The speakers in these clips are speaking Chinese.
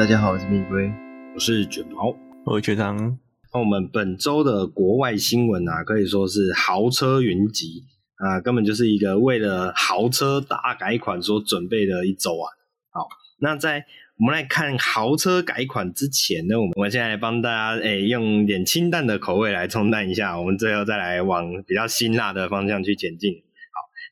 大家好，我是蜜龟，我是卷毛，我是卷长。那我们本周的国外新闻啊，可以说是豪车云集啊，根本就是一个为了豪车大改款所准备的一周啊。好，那在我们来看豪车改款之前呢，我们我们现在来帮大家诶、欸、用点清淡的口味来冲淡一下，我们最后再来往比较辛辣的方向去前进。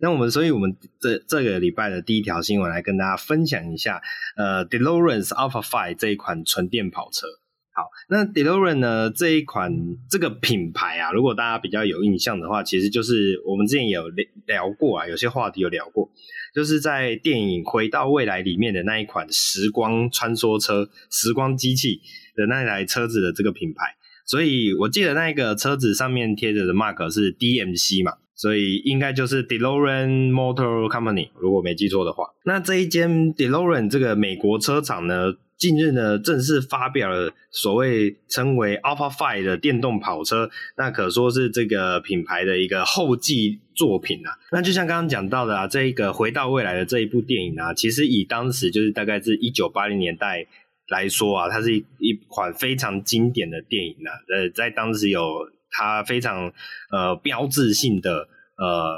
那我们所以我们这这个礼拜的第一条新闻来跟大家分享一下，呃，DeLorean Alpha Five 这一款纯电跑车。好，那 DeLorean 呢，这一款这个品牌啊，如果大家比较有印象的话，其实就是我们之前有聊聊过啊，有些话题有聊过，就是在电影《回到未来》里面的那一款时光穿梭车、时光机器的那台车子的这个品牌。所以我记得那个车子上面贴着的 mark 是 DMC 嘛，所以应该就是 DeLorean Motor Company，如果没记错的话。那这一间 DeLorean 这个美国车厂呢，近日呢，正式发表了所谓称为 Alpha Five 的电动跑车，那可说是这个品牌的一个后继作品啊。那就像刚刚讲到的啊，这一个回到未来的这一部电影啊，其实以当时就是大概是一九八零年代来说啊，它是一一款非常经典的电影啊。呃，在当时有它非常呃标志性的呃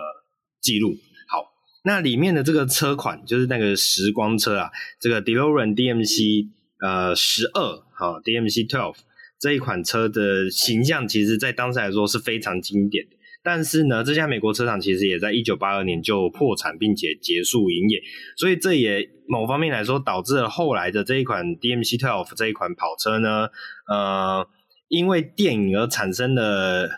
记录。好那里面的这个车款就是那个时光车啊，这个 DeLorean DMC 呃十二好 DMC Twelve 这一款车的形象，其实在当时来说是非常经典的。但是呢，这家美国车厂其实也在一九八二年就破产，并且结束营业，所以这也某方面来说导致了后来的这一款 DMC Twelve 这一款跑车呢，呃，因为电影而产生的，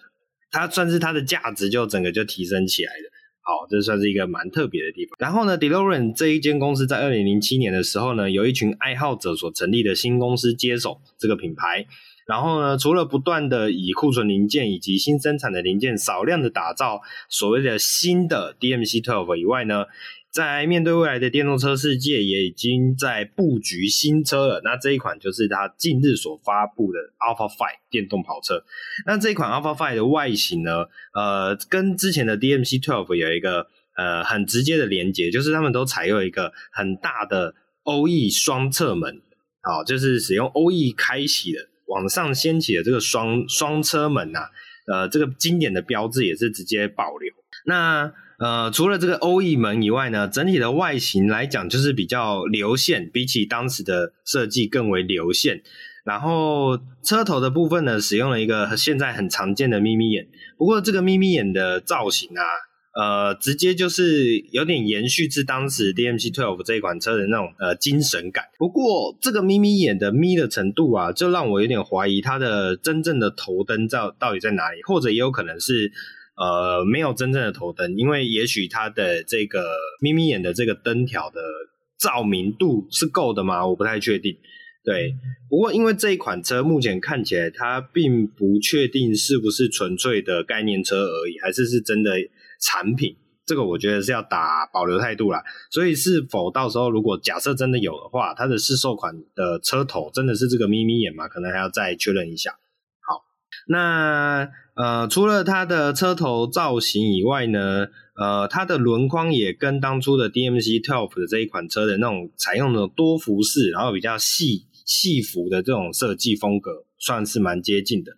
它算是它的价值就整个就提升起来了。好，这算是一个蛮特别的地方。然后呢，DeLorean 这一间公司在二零零七年的时候呢，有一群爱好者所成立的新公司接手这个品牌。然后呢，除了不断的以库存零件以及新生产的零件少量的打造所谓的新的 DMC Twelve 以外呢，在面对未来的电动车世界，也已经在布局新车了。那这一款就是它近日所发布的 Alpha Five 电动跑车。那这一款 Alpha Five 的外形呢，呃，跟之前的 DMC Twelve 有一个呃很直接的连接，就是他们都采用一个很大的 OE 双侧门，好，就是使用 OE 开启的往上掀起的这个双双车门啊，呃，这个经典的标志也是直接保留。那呃，除了这个 OE 门以外呢，整体的外形来讲就是比较流线，比起当时的设计更为流线。然后车头的部分呢，使用了一个现在很常见的眯眯眼。不过这个眯眯眼的造型啊，呃，直接就是有点延续至当时 DMC Twelve 这一款车的那种呃精神感。不过这个眯眯眼的眯的程度啊，就让我有点怀疑它的真正的头灯到到底在哪里，或者也有可能是。呃，没有真正的头灯，因为也许它的这个眯眯眼的这个灯条的照明度是够的吗？我不太确定。对，不过因为这一款车目前看起来它并不确定是不是纯粹的概念车而已，还是是真的产品。这个我觉得是要打保留态度啦。所以是否到时候如果假设真的有的话，它的市售款的车头真的是这个眯眯眼吗？可能还要再确认一下。好，那。呃，除了它的车头造型以外呢，呃，它的轮框也跟当初的 DMC Twelve 的这一款车的那种采用的多幅式，然后比较细细幅的这种设计风格，算是蛮接近的。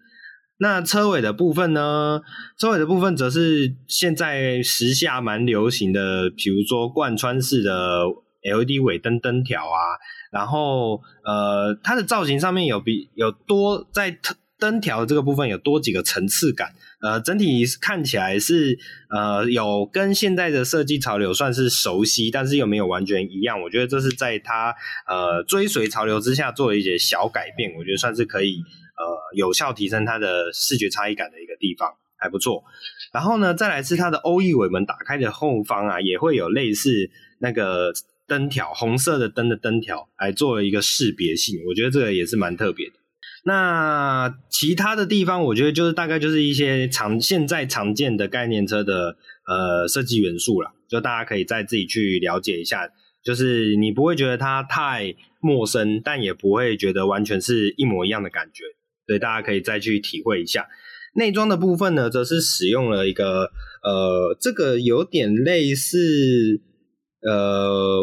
那车尾的部分呢，车尾的部分则是现在时下蛮流行的，比如说贯穿式的 LED 尾灯灯条啊，然后呃，它的造型上面有比有多在特。灯条这个部分有多几个层次感，呃，整体看起来是呃有跟现在的设计潮流算是熟悉，但是又没有完全一样。我觉得这是在它呃追随潮流之下做了一些小改变，我觉得算是可以呃有效提升它的视觉差异感的一个地方，还不错。然后呢，再来是它的鸥翼尾门打开的后方啊，也会有类似那个灯条，红色的灯的灯条来做了一个识别性，我觉得这个也是蛮特别的。那其他的地方，我觉得就是大概就是一些常现在常见的概念车的呃设计元素啦，就大家可以再自己去了解一下，就是你不会觉得它太陌生，但也不会觉得完全是一模一样的感觉，所以大家可以再去体会一下。内装的部分呢，则是使用了一个呃，这个有点类似呃，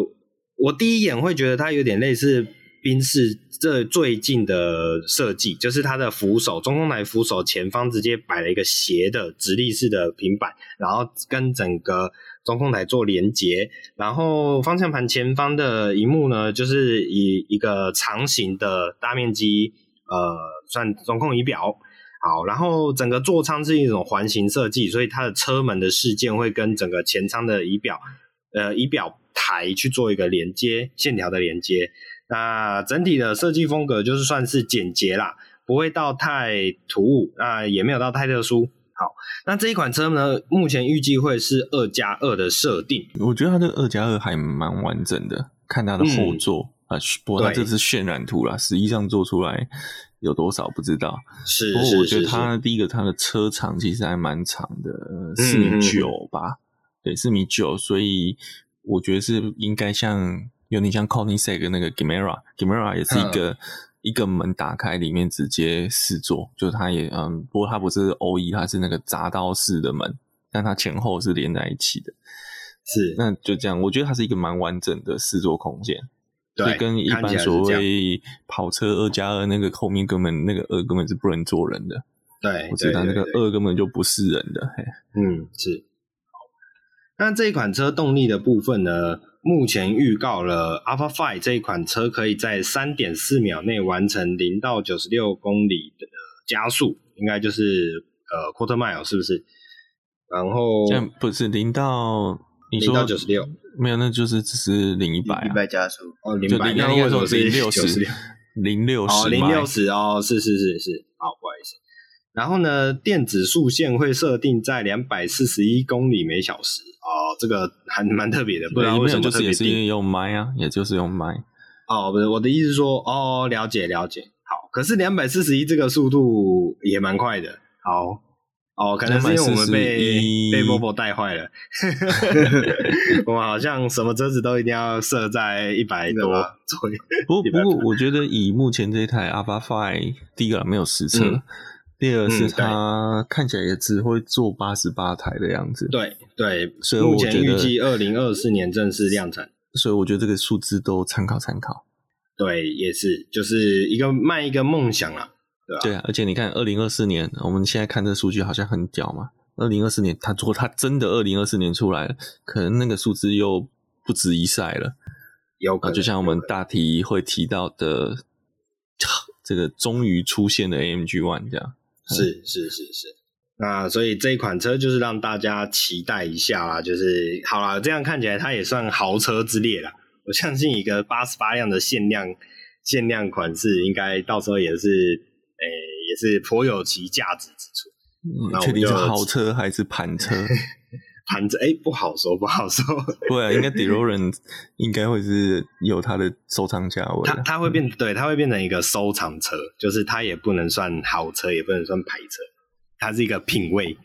我第一眼会觉得它有点类似。宾士这最近的设计，就是它的扶手中控台扶手前方直接摆了一个斜的直立式的平板，然后跟整个中控台做连接，然后方向盘前方的萤幕呢，就是以一个长形的大面积，呃，算中控仪表。好，然后整个座舱是一种环形设计，所以它的车门的事件会跟整个前舱的仪表，呃，仪表台去做一个连接，线条的连接。那整体的设计风格就是算是简洁啦，不会到太突兀，那也没有到太特殊。好，那这一款车呢，目前预计会是二加二的设定。我觉得它这个二加二还蛮完整的，看它的后座啊，嗯、不过它这是渲染图啦，实际上做出来。有多少不知道，是，不过我觉得它第一个它的车长其实还蛮长的，四米九吧，对，四米九，所以我觉得是应该像有点像 Koenigsegg 那个 Gamera，Gamera 也是一个、嗯、一个门打开里面直接四座，就它也嗯，不过它不是 OE，它是那个闸刀式的门，但它前后是连在一起的，是，那就这样，我觉得它是一个蛮完整的四座空间。对，跟一般所谓跑车二加二那个后面根本那个二根本是不能坐人的。对，我知道那个二根本就不是人的。嘿，嗯，是。那这一款车动力的部分呢？目前预告了 Alpha Five 这一款车可以在三点四秒内完成零到九十六公里的加速，应该就是呃 quarter mile 是不是？然后这样不是零到你说零到九十六。没有，那就是只是零一百、啊，一百加速哦，零百，那为什么是零六十？零六十，零六十哦，是是是是，好，不好意思。然后呢，电子速限会设定在两百四十一公里每小时哦，这个还蛮特别的，不知道为什么特别是因为用麦啊，也就是用麦。哦，不是，我的意思是说，哦，了解了解，好，可是两百四十一这个速度也蛮快的，好。哦，可能是因为我们被被 Volvo 带坏了，我们好像什么车子都一定要设在一百多左右。不不过，我觉得以目前这台 Alpha Five，第一个没有实车，嗯、第二是它看起来也只会做八十八台的样子。对对，所以目前预计二零二四年正式量产。所以我觉得这个数字都参考参考。对，也是，就是一个卖一个梦想啊。对啊，而且你看，二零二四年，我们现在看这数据好像很屌嘛。二零二四年，他如果他真的二零二四年出来了，可能那个数字又不止一赛了。有可能，就像我们大体会提到的，这个终于出现的 AMG One 这样。是是是是。那所以这一款车就是让大家期待一下啦，就是好啦，这样看起来它也算豪车之列啦。我相信一个八十八辆的限量限量款式，应该到时候也是。诶、欸，也是颇有其价值之处。那确定是豪车还是盘车？盘车，诶、欸，不好说，不好说。对啊，应该 DeLorean 应该会是有它的收藏价位。它它会变，对，它会变成一个收藏车，就是它也不能算豪车，也不能算牌车，它是一个品味。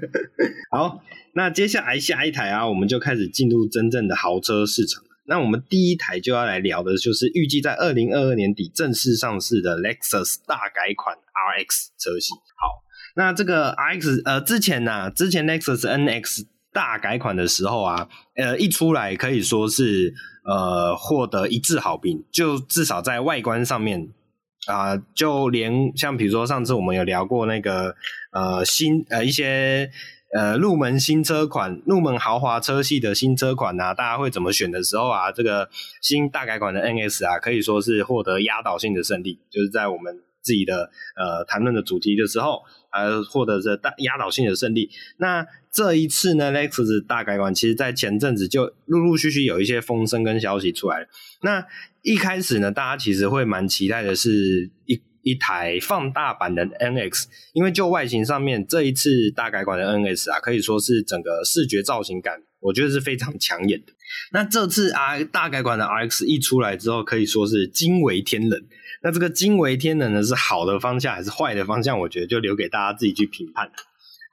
好，那接下来下一台啊，我们就开始进入真正的豪车市场。那我们第一台就要来聊的就是预计在二零二二年底正式上市的 Lexus 大改款 RX 车型。好，那这个 RX 呃之前呢、啊，之前 Lexus NX 大改款的时候啊，呃一出来可以说是呃获得一致好评，就至少在外观上面啊、就连像比如说上次我们有聊过那个呃新呃一些。呃，入门新车款、入门豪华车系的新车款啊，大家会怎么选的时候啊，这个新大改款的 NS 啊，可以说是获得压倒性的胜利。就是在我们自己的呃谈论的主题的时候，呃，获得这大压倒性的胜利。那这一次呢，Lexus 大改款，其实在前阵子就陆陆续续有一些风声跟消息出来。那一开始呢，大家其实会蛮期待的是一。一台放大版的 NX，因为就外形上面，这一次大改款的 NX 啊，可以说是整个视觉造型感，我觉得是非常抢眼的。那这次啊，大改款的 RX 一出来之后，可以说是惊为天人。那这个惊为天人呢，是好的方向还是坏的方向？我觉得就留给大家自己去评判。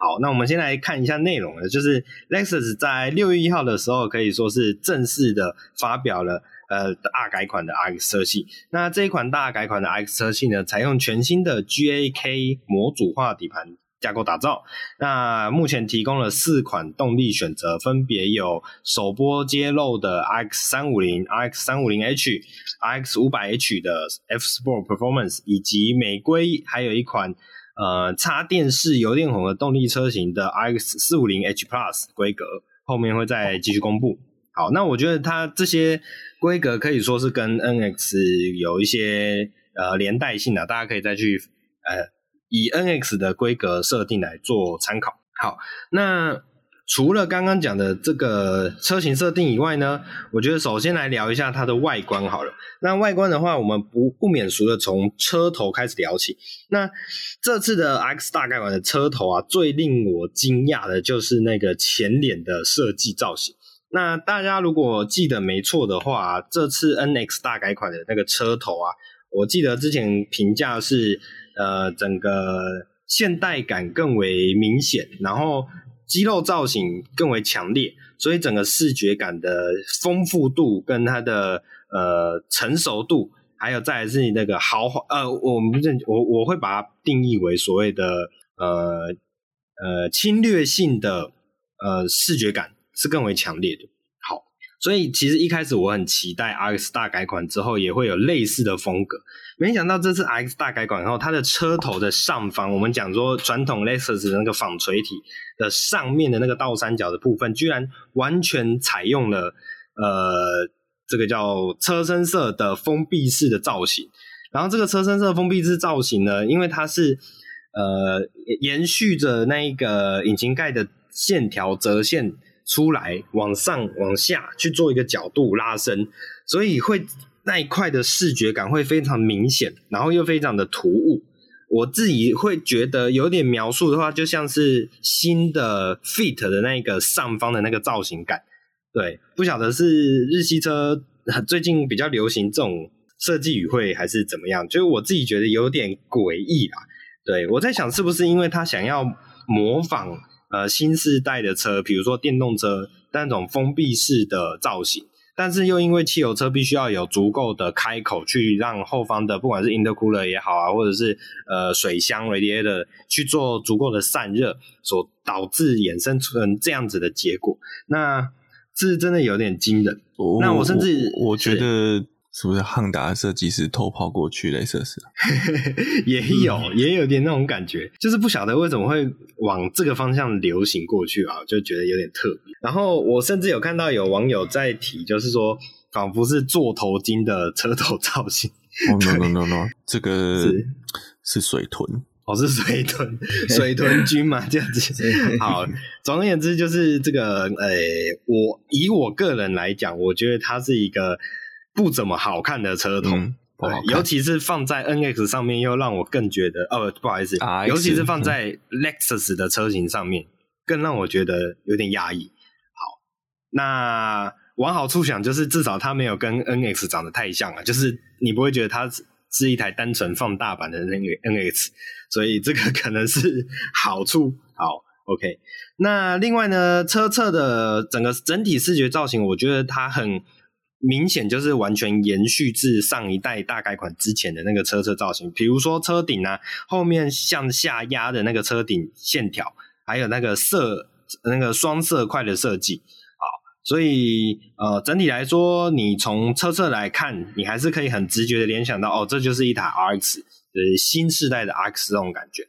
好，那我们先来看一下内容了，就是 Lexus 在六月一号的时候，可以说是正式的发表了。呃，大改款的 RX 车系，那这一款大改款的 RX 车系呢，采用全新的 GAK 模组化底盘架构打造。那目前提供了四款动力选择，分别有首波揭露的 RX 三五零、RX 三五零 H、RX 五百 H 的 F Sport Performance，以及美规还有一款呃插电式油电混合动力车型的 i x 四五零 H Plus 规格，后面会再继续公布。好，那我觉得它这些规格可以说是跟 NX 有一些呃连带性的，大家可以再去呃以 NX 的规格设定来做参考。好，那除了刚刚讲的这个车型设定以外呢，我觉得首先来聊一下它的外观好了。那外观的话，我们不不免俗的从车头开始聊起。那这次的 X 大改款的车头啊，最令我惊讶的就是那个前脸的设计造型。那大家如果记得没错的话，这次 NX 大改款的那个车头啊，我记得之前评价是，呃，整个现代感更为明显，然后肌肉造型更为强烈，所以整个视觉感的丰富度跟它的呃成熟度，还有再来是那个豪华，呃，我们认我我会把它定义为所谓的呃呃侵略性的呃视觉感。是更为强烈的。好，所以其实一开始我很期待 RX 大改款之后也会有类似的风格，没想到这次 X 大改款后，它的车头的上方，我们讲说传统 Lexus 的那个纺锤体的上面的那个倒三角的部分，居然完全采用了呃这个叫车身色的封闭式的造型。然后这个车身色封闭式造型呢，因为它是呃延续着那一个引擎盖的线条折线。出来往上往下去做一个角度拉伸，所以会那一块的视觉感会非常明显，然后又非常的突兀。我自己会觉得有点描述的话，就像是新的 Fit 的那个上方的那个造型感。对，不晓得是日系车最近比较流行这种设计语汇还是怎么样，就是我自己觉得有点诡异啦。对，我在想是不是因为他想要模仿。呃，新世代的车，比如说电动车，那种封闭式的造型，但是又因为汽油车必须要有足够的开口，去让后方的不管是 intercooler 也好啊，或者是呃水箱 radiator 去做足够的散热，所导致衍生出这样子的结果，那是真的有点惊人。哦、那我甚至我，我觉得。是不是汉达的设计师偷跑过去雷瑟斯？也有，也有点那种感觉，就是不晓得为什么会往这个方向流行过去啊，就觉得有点特别。然后我甚至有看到有网友在提，就是说仿佛是座头巾的车头造型。哦、oh, no no no no，这个是是水豚，哦是水豚，水豚君嘛这样子。好，总而言之就是这个，呃、欸，我以我个人来讲，我觉得它是一个。不怎么好看的车头，嗯、尤其是放在 NX 上面，又让我更觉得哦，不好意思，RX, 尤其是放在 Lexus 的车型上面，嗯、更让我觉得有点压抑。好，那往好处想，就是至少它没有跟 NX 长得太像啊，就是你不会觉得它是一台单纯放大版的那个 NX，所以这个可能是好处。好，OK。那另外呢，车侧的整个整体视觉造型，我觉得它很。明显就是完全延续至上一代大改款之前的那个车车造型，比如说车顶啊，后面向下压的那个车顶线条，还有那个色那个双色块的设计，好，所以呃整体来说，你从车侧来看，你还是可以很直觉的联想到，哦，这就是一台 RX，呃新世代的 RX 这种感觉。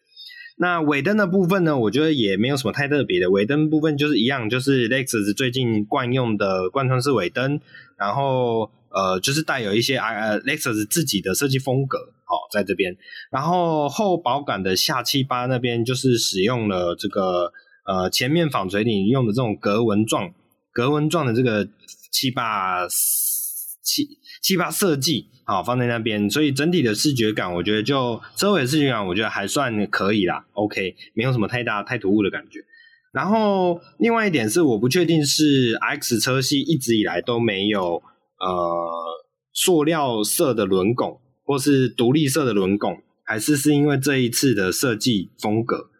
那尾灯的部分呢，我觉得也没有什么太特别的，尾灯部分就是一样，就是 Lexus 最近惯用的贯穿式尾灯。然后呃，就是带有一些呃 Lexus 自己的设计风格，哦，在这边。然后后保杆的下气巴那边，就是使用了这个呃前面纺锤体用的这种格纹状、格纹状的这个气巴气气巴设计，好放在那边。所以整体的视觉感，我觉得就车尾视觉感，我觉得还算可以啦，OK，没有什么太大太突兀的感觉。然后，另外一点是，我不确定是 X 车系一直以来都没有呃塑料色的轮拱，或是独立色的轮拱，还是是因为这一次的设计风格，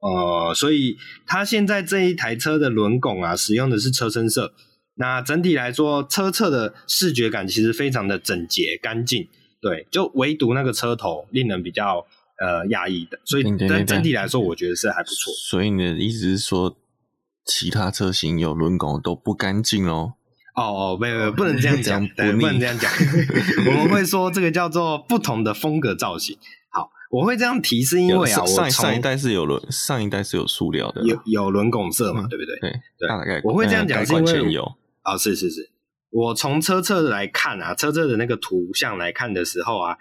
呃，所以它现在这一台车的轮拱啊，使用的是车身色。那整体来说，车侧的视觉感其实非常的整洁干净，对，就唯独那个车头令人比较呃压抑的，所以但整体来说，我觉得是还不错。所以你的意思是说，其他车型有轮拱都不干净哦？哦哦，没有没有，不能这样讲，不，不能这样讲。我们会说这个叫做不同的风格造型。好，我会这样提是因为啊，上上一代是有轮，上一代是有塑料的，有有轮拱色嘛，对不对？对对，大概我会这样讲是因为有啊，是是是，我从车侧来看啊，车侧的那个图像来看的时候啊，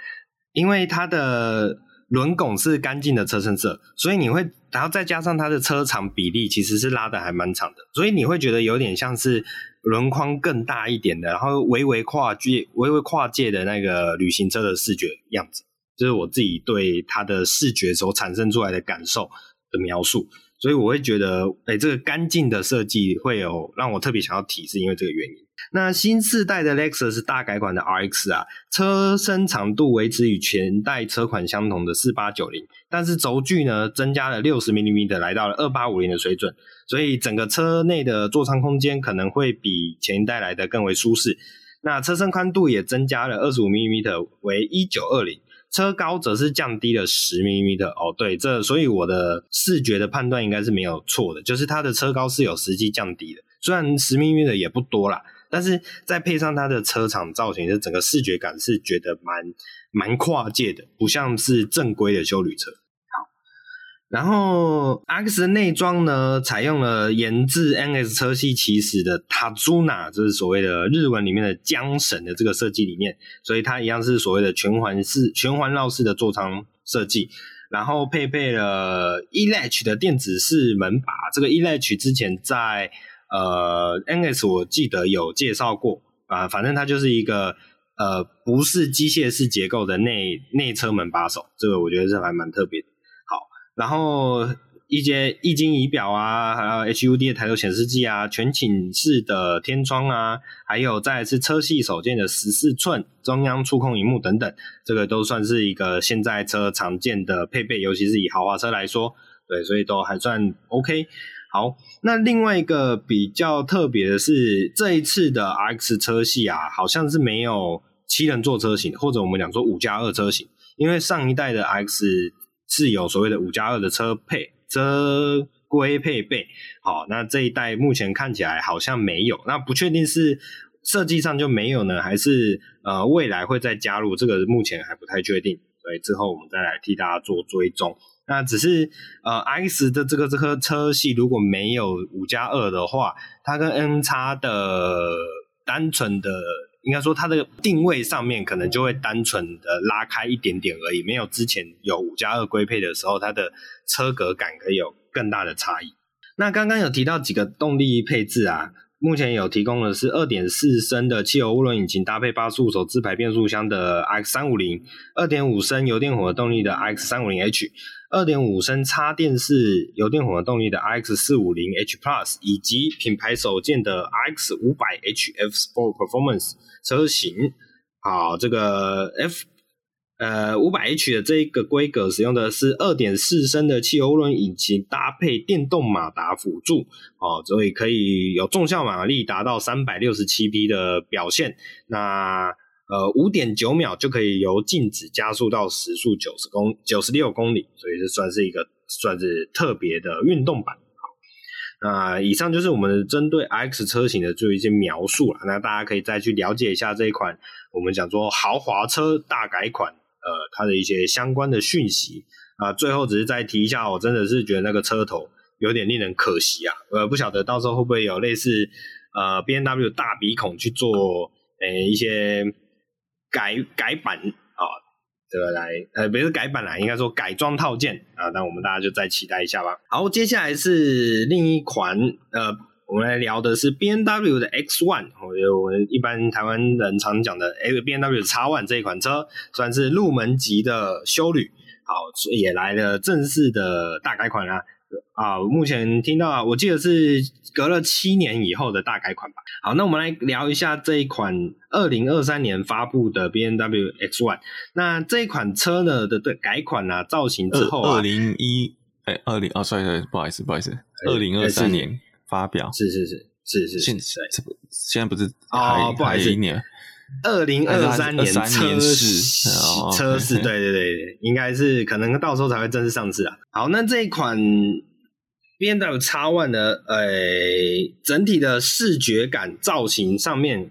因为它的。轮拱是干净的车身色，所以你会，然后再加上它的车长比例其实是拉的还蛮长的，所以你会觉得有点像是轮框更大一点的，然后微微跨界、微微跨界的那个旅行车的视觉样子，这、是我自己对它的视觉所产生出来的感受的描述，所以我会觉得，哎，这个干净的设计会有让我特别想要提，是因为这个原因。那新世代的 Lexus 是大改款的 RX 啊，车身长度维持与前代车款相同的四八九零，但是轴距呢增加了六十 mm，来到了二八五零的水准，所以整个车内的座舱空间可能会比前一代来的更为舒适。那车身宽度也增加了二十五 mm 为一九二零，车高则是降低了十 mm。哦，对，这所以我的视觉的判断应该是没有错的，就是它的车高是有实际降低的，虽然十 mm 也不多啦。但是再配上它的车厂造型，就整个视觉感是觉得蛮蛮跨界的，不像是正规的休旅车。好，然后 X 的内装呢，采用了研自 NS 车系起始的 Tazuna，就是所谓的日文里面的缰绳的这个设计理念，所以它一样是所谓的全环式、全环绕式的座舱设计，然后配备了 E-Latch 的电子式门把，这个 E-Latch 之前在呃，NS 我记得有介绍过啊，反正它就是一个呃，不是机械式结构的内内车门把手，这个我觉得是还蛮特别的。好，然后一些液晶仪表啊，还有 HUD 的抬头显示器啊，全景式的天窗啊，还有再是车系首见的十四寸中央触控荧幕等等，这个都算是一个现在车常见的配备，尤其是以豪华车来说，对，所以都还算 OK。好，那另外一个比较特别的是，这一次的 X 车系啊，好像是没有七人座车型，或者我们讲说五加二车型，因为上一代的 X 是有所谓的五加二的车配车规配备。好，那这一代目前看起来好像没有，那不确定是设计上就没有呢，还是呃未来会再加入？这个目前还不太确定，所以之后我们再来替大家做追踪。那只是呃，X 的这个这颗车系如果没有五加二的话，它跟 NX 的单纯的，应该说它的定位上面可能就会单纯的拉开一点点而已，没有之前有五加二规配的时候，它的车格感可以有更大的差异。那刚刚有提到几个动力配置啊。目前有提供的是二点四升的汽油涡轮引擎，搭配八速手自排变速箱的 X 三五零，二点五升油电混合动力的 X 三五零 H 二点五升插电式油电混合动力的 RX 四五零 H Plus，以及品牌首见的 RX 五百 H F Sport Performance 车型。好，这个 F。呃，五百 H 的这一个规格使用的是二点四升的汽油轮引擎，搭配电动马达辅助，哦，所以可以有重效马力达到三百六十七匹的表现。那呃，五点九秒就可以由静止加速到时速九十公九十六公里，所以这算是一个算是特别的运动版。好，那以上就是我们针对 X 车型的做一些描述了。那大家可以再去了解一下这一款我们讲说豪华车大改款。呃，它的一些相关的讯息啊、最后只是再提一下，我真的是觉得那个车头有点令人可惜啊。呃，不晓得到时候会不会有类似呃 BMW 大鼻孔去做、呃、一些改改版啊，这个来呃不是改版啦，应该说改装套件啊，那我们大家就再期待一下吧。好，接下来是另一款呃。我们来聊的是 B N W 的 X One，我觉得我们一般台湾人常讲的 BMW X1 这一款车，算是入门级的修旅，好，也来了正式的大改款啦。目前听到啊，我记得是隔了七年以后的大改款吧。好，那我们来聊一下这一款二零二三年发布的 BNW X Y。那这一款车呢的的改款啊，造型之后啊，二零一哎，二零哦，sorry sorry，不好意思不好意思，二零二三年。发表是是是是是，现在这不现在不是还、哦、不好意思，一年二零二三年车市车市，对对对，应该是可能到时候才会正式上市啊。好，那这一款 BMW X1 的呃，整体的视觉感造型上面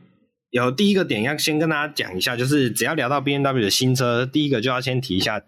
有第一个点要先跟大家讲一下，就是只要聊到 B N W 的新车，第一个就要先提一下。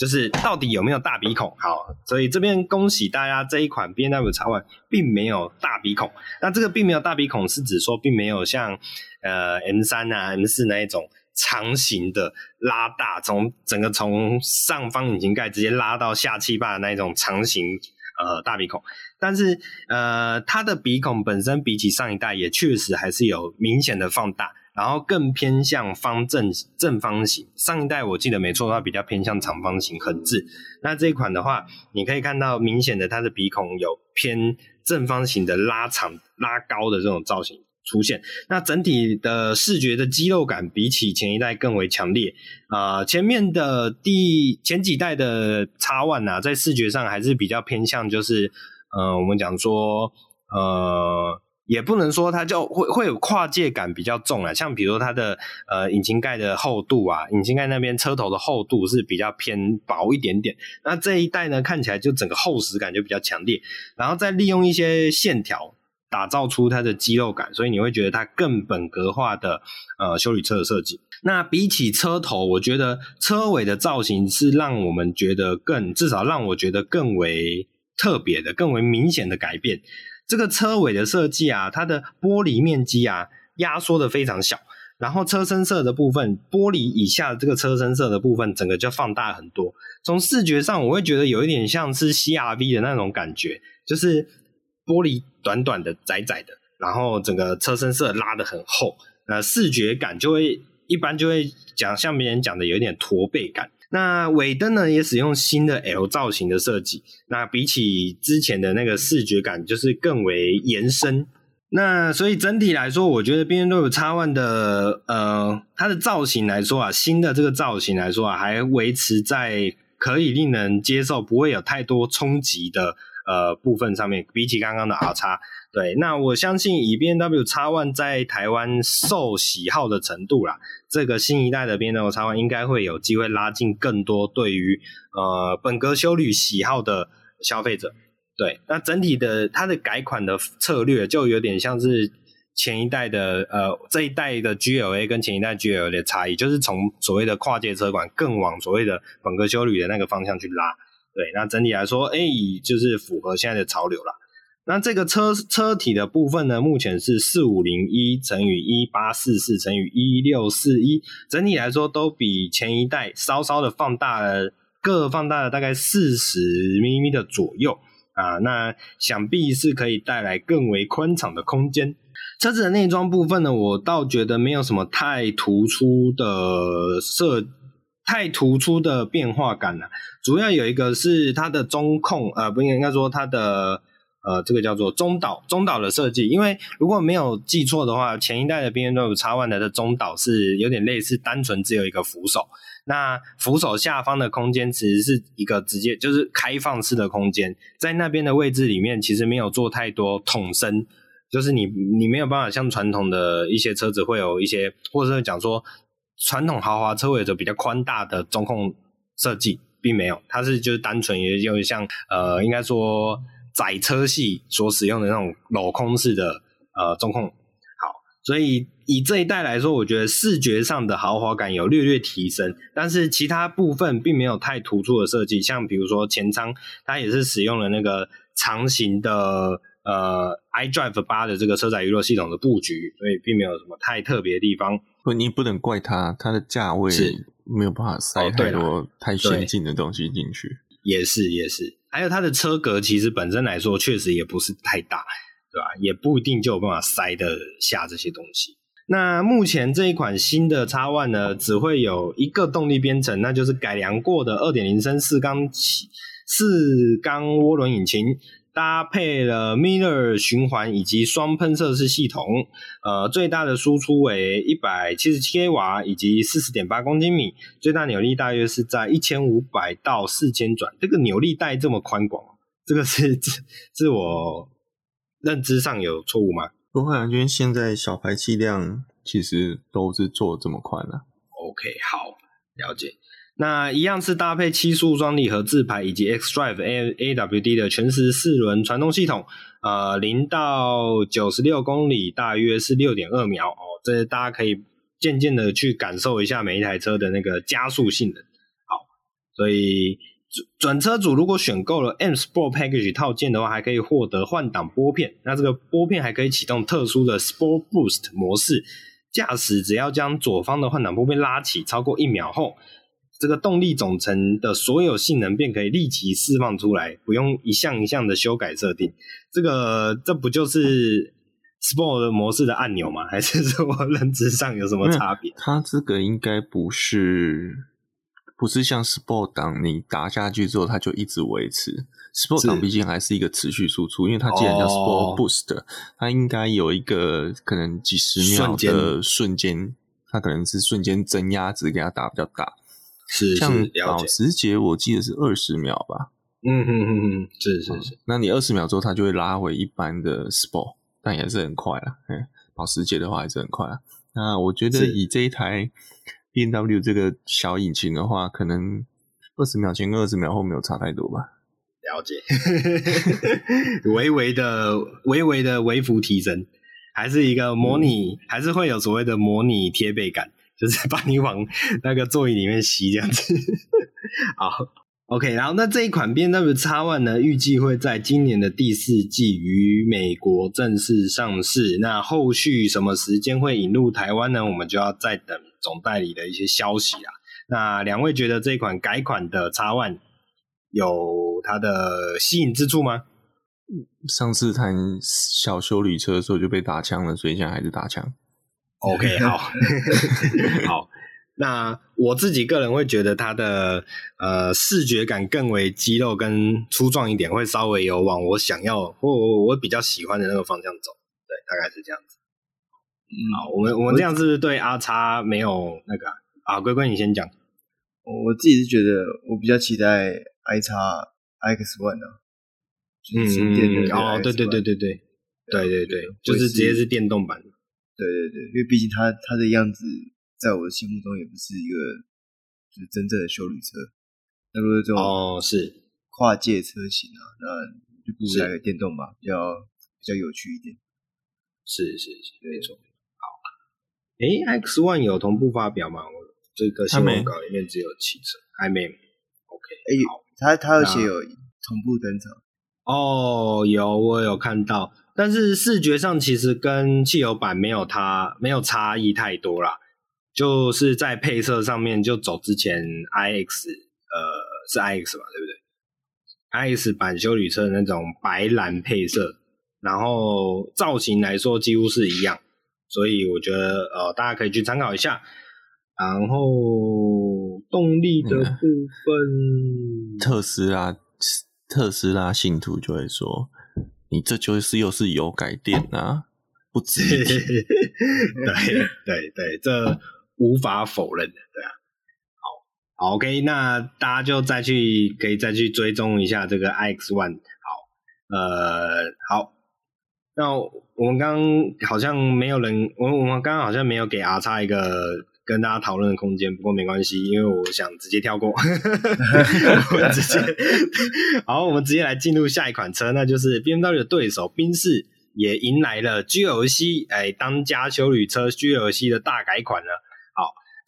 就是到底有没有大鼻孔？好，所以这边恭喜大家，这一款 BMW X1 并没有大鼻孔。那这个并没有大鼻孔，是指说并没有像呃 M3 啊 M4 那一种长形的拉大，从整个从上方引擎盖直接拉到下气坝那一种长形呃大鼻孔。但是呃它的鼻孔本身比起上一代也确实还是有明显的放大。然后更偏向方正正方形，上一代我记得没错的话，比较偏向长方形横置。那这一款的话，你可以看到明显的它的鼻孔有偏正方形的拉长拉高的这种造型出现。那整体的视觉的肌肉感比起前一代更为强烈。啊、前面的第前几代的 X1 啊，在视觉上还是比较偏向，就是呃，我们讲说呃。也不能说它就会会有跨界感比较重啊，像比如说它的呃引擎盖的厚度啊，引擎盖那边车头的厚度是比较偏薄一点点。那这一代呢，看起来就整个厚实感就比较强烈，然后再利用一些线条打造出它的肌肉感，所以你会觉得它更本格化的呃修理车的设计。那比起车头，我觉得车尾的造型是让我们觉得更至少让我觉得更为特别的、更为明显的改变。这个车尾的设计啊，它的玻璃面积啊压缩的非常小，然后车身色的部分，玻璃以下这个车身色的部分，整个就放大很多。从视觉上，我会觉得有一点像是 CRV 的那种感觉，就是玻璃短短的、窄窄的，然后整个车身色拉得很厚，呃视觉感就会一般就会讲像别人讲的有一点驼背感。那尾灯呢，也使用新的 L 造型的设计，那比起之前的那个视觉感就是更为延伸。那所以整体来说，我觉得 B M W X One 的呃它的造型来说啊，新的这个造型来说啊，还维持在可以令人接受，不会有太多冲击的呃部分上面，比起刚刚的 RX。对，那我相信以 BMW X1 在台湾受喜好的程度啦，这个新一代的 BMW X1 应该会有机会拉近更多对于呃本格休旅喜好的消费者。对，那整体的它的改款的策略就有点像是前一代的呃这一代的 GLA 跟前一代 GLA 的差异，就是从所谓的跨界车款更往所谓的本格休旅的那个方向去拉。对，那整体来说，哎，就是符合现在的潮流了。那这个车车体的部分呢，目前是四五零一乘以一八四四乘以一六四一，整体来说都比前一代稍稍的放大了，各放大了大概四十 mm 的左右啊。那想必是可以带来更为宽敞的空间。车子的内装部分呢，我倒觉得没有什么太突出的设，太突出的变化感了。主要有一个是它的中控，呃，不应该说它的。呃，这个叫做中岛中岛的设计，因为如果没有记错的话，前一代的 BMW X One 的中岛是有点类似单纯只有一个扶手，那扶手下方的空间其实是一个直接就是开放式的空间，在那边的位置里面其实没有做太多桶身，就是你你没有办法像传统的一些车子会有一些，或者是讲说传统豪华车会有比较宽大的中控设计，并没有，它是就是单纯也就像呃，应该说。窄车系所使用的那种镂空式的呃中控，好，所以以这一代来说，我觉得视觉上的豪华感有略略提升，但是其他部分并没有太突出的设计，像比如说前舱，它也是使用了那个长形的呃 iDrive 八的这个车载娱乐系统的布局，所以并没有什么太特别的地方。不，你不能怪它，它的价位是。没有办法塞太多太先进的东西进去。也是也是，还有它的车格其实本身来说确实也不是太大，对吧？也不一定就有办法塞得下这些东西。那目前这一款新的叉 One 呢，只会有一个动力编程，那就是改良过的二点零升四缸起四缸涡轮引擎。搭配了 Miller 循环以及双喷射式系统，呃，最大的输出为一百七十七瓦以及四十点八公斤米，最大扭力大约是在一千五百到四千转。这个扭力带这么宽广，这个是 是是我认知上有错误吗？不会啊，因为现在小排气量。其实都是做这么宽了。OK，好，了解。那一样是搭配七速双离合自排以及 xDrive A AWD 的全时四轮传动系统，呃，零到九十六公里大约是六点二秒哦，这大家可以渐渐的去感受一下每一台车的那个加速性能。好，所以准车主如果选购了 M Sport Package 套件的话，还可以获得换挡拨片，那这个拨片还可以启动特殊的 Sport Boost 模式，驾驶只要将左方的换挡拨片拉起超过一秒后。这个动力总成的所有性能便可以立即释放出来，不用一项一项的修改设定。这个这不就是 Sport 模式的按钮吗？还是说认知上有什么差别？它这个应该不是，不是像 Sport 档，你打下去之后它就一直维持。Sport 档毕竟还是一个持续输出，因为它既然叫 Sport Boost，、哦、它应该有一个可能几十秒的瞬间，它可能是瞬间增压值给它打比较大。是，是像保时捷，我记得是二十秒吧。嗯嗯嗯嗯，是是是。那你二十秒之后，它就会拉回一般的 Sport，但也是很快啊。嗯，保时捷的话还是很快啊。那我觉得以这一台 BMW 这个小引擎的话，可能二十秒前跟二十秒后没有差太多吧。了解，微微的、微微的微幅提升，还是一个模拟，嗯、还是会有所谓的模拟贴背感。就是 把你往那个座椅里面吸这样子，好，OK。然后那这一款 BMW X1 呢，预计会在今年的第四季于美国正式上市。那后续什么时间会引入台湾呢？我们就要再等总代理的一些消息啦。那两位觉得这款改款的 X1 有它的吸引之处吗？上次谈小修理车的时候就被打枪了，所以现在还是打枪。OK，好，好。那我自己个人会觉得它的呃视觉感更为肌肉跟粗壮一点，会稍微有往我想要或我，我比较喜欢的那个方向走。对，大概是这样子。嗯，好，我们我们这样是不是对阿叉没有那个啊？啊龟龟你先讲。我自己是觉得我比较期待 i 叉 iX One 啊。嗯嗯哦，对对对对对对对对对，就是直接是电动版。对对对，因为毕竟它它的样子，在我的心目中也不是一个就是真正的修旅车。那如果这种哦是跨界车型啊，那就不如来个电动吧，比较比较有趣一点。是是是，没错。好，哎，X One 有同步发表吗？我这个新闻稿里面只有汽车，还没。OK，哎，它它而且有同步登场。哦，有我有看到。但是视觉上其实跟汽油版没有它没有差异太多啦，就是在配色上面就走之前 iX 呃是 iX 吧，对不对？iX 版修理车的那种白蓝配色，然后造型来说几乎是一样，所以我觉得呃大家可以去参考一下。然后动力的部分，嗯、特斯拉特斯拉信徒就会说。你这就是又是有改变啊，不止。对对对，这无法否认的，对啊。好，好，OK，那大家就再去可以再去追踪一下这个 iX One。好，呃，好，那我们刚刚好像没有人，我我们刚刚好像没有给 R 叉一个。跟大家讨论的空间，不过没关系，因为我想直接跳过，我们直接好，我们直接来进入下一款车，那就是 BMW 的对手宾士也迎来了 GLC，哎，当家休旅车 GLC 的大改款了。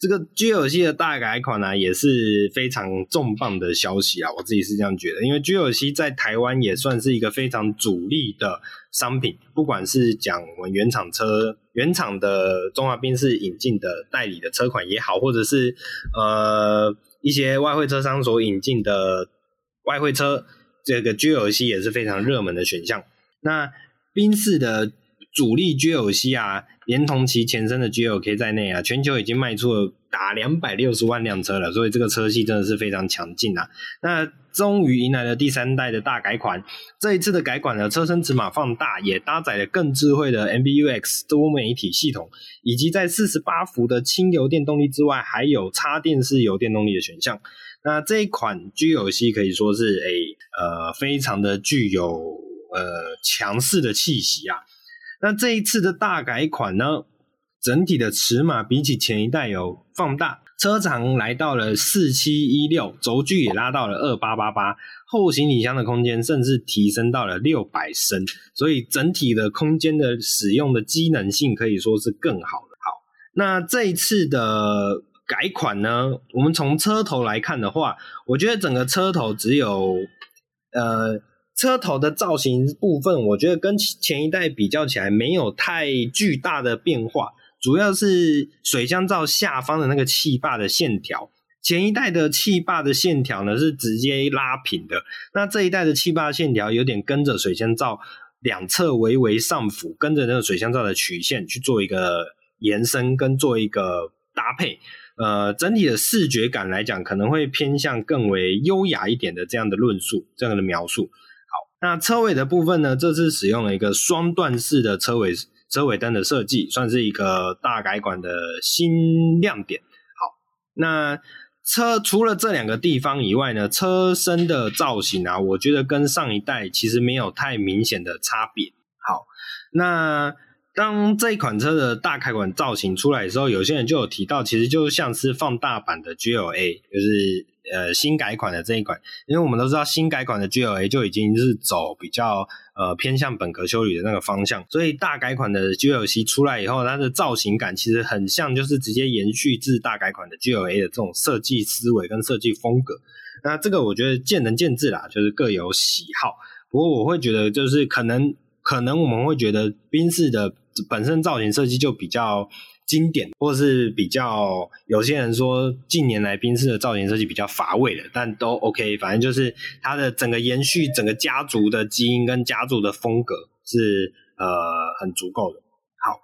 这个 GLC 的大改款呢、啊，也是非常重磅的消息啊！我自己是这样觉得，因为 GLC 在台湾也算是一个非常主力的商品，不管是讲我们原厂车、原厂的中华宾士引进的代理的车款也好，或者是呃一些外汇车商所引进的外汇车，这个 GLC 也是非常热门的选项。那宾士的主力 GLC 啊。连同其前身的 GLK 在内啊，全球已经卖出了达两百六十万辆车了，所以这个车系真的是非常强劲啊！那终于迎来了第三代的大改款，这一次的改款呢，车身尺码放大，也搭载了更智慧的 MBUX 多媒体系统，以及在四十八伏的轻油电动力之外，还有插电式油电动力的选项。那这一款 GLC 可以说是诶、呃非常的具有呃强势的气息啊！那这一次的大改款呢，整体的尺码比起前一代有放大，车长来到了四七一六，轴距也拉到了二八八八，后行李箱的空间甚至提升到了六百升，所以整体的空间的使用的机能性可以说是更好的。好，那这一次的改款呢，我们从车头来看的话，我觉得整个车头只有呃。车头的造型部分，我觉得跟前一代比较起来没有太巨大的变化，主要是水箱罩下方的那个气坝的线条。前一代的气坝的线条呢是直接拉平的，那这一代的气坝线条有点跟着水箱罩两侧微微上浮，跟着那个水箱罩的曲线去做一个延伸跟做一个搭配。呃，整体的视觉感来讲，可能会偏向更为优雅一点的这样的论述，这样的描述。那车尾的部分呢？这次使用了一个双段式的车尾车尾灯的设计，算是一个大改款的新亮点。好，那车除了这两个地方以外呢，车身的造型啊，我觉得跟上一代其实没有太明显的差别。好，那当这一款车的大改款造型出来的时候，有些人就有提到，其实就像是放大版的 GLA，就是。呃，新改款的这一款，因为我们都知道新改款的 GLA 就已经是走比较呃偏向本格修旅的那个方向，所以大改款的 GLC 出来以后，它的造型感其实很像，就是直接延续至大改款的 GLA 的这种设计思维跟设计风格。那这个我觉得见仁见智啦，就是各有喜好。不过我会觉得，就是可能可能我们会觉得宾士的本身造型设计就比较。经典，或是比较有些人说近年来宾士的造型设计比较乏味的，但都 OK，反正就是它的整个延续整个家族的基因跟家族的风格是呃很足够的。好，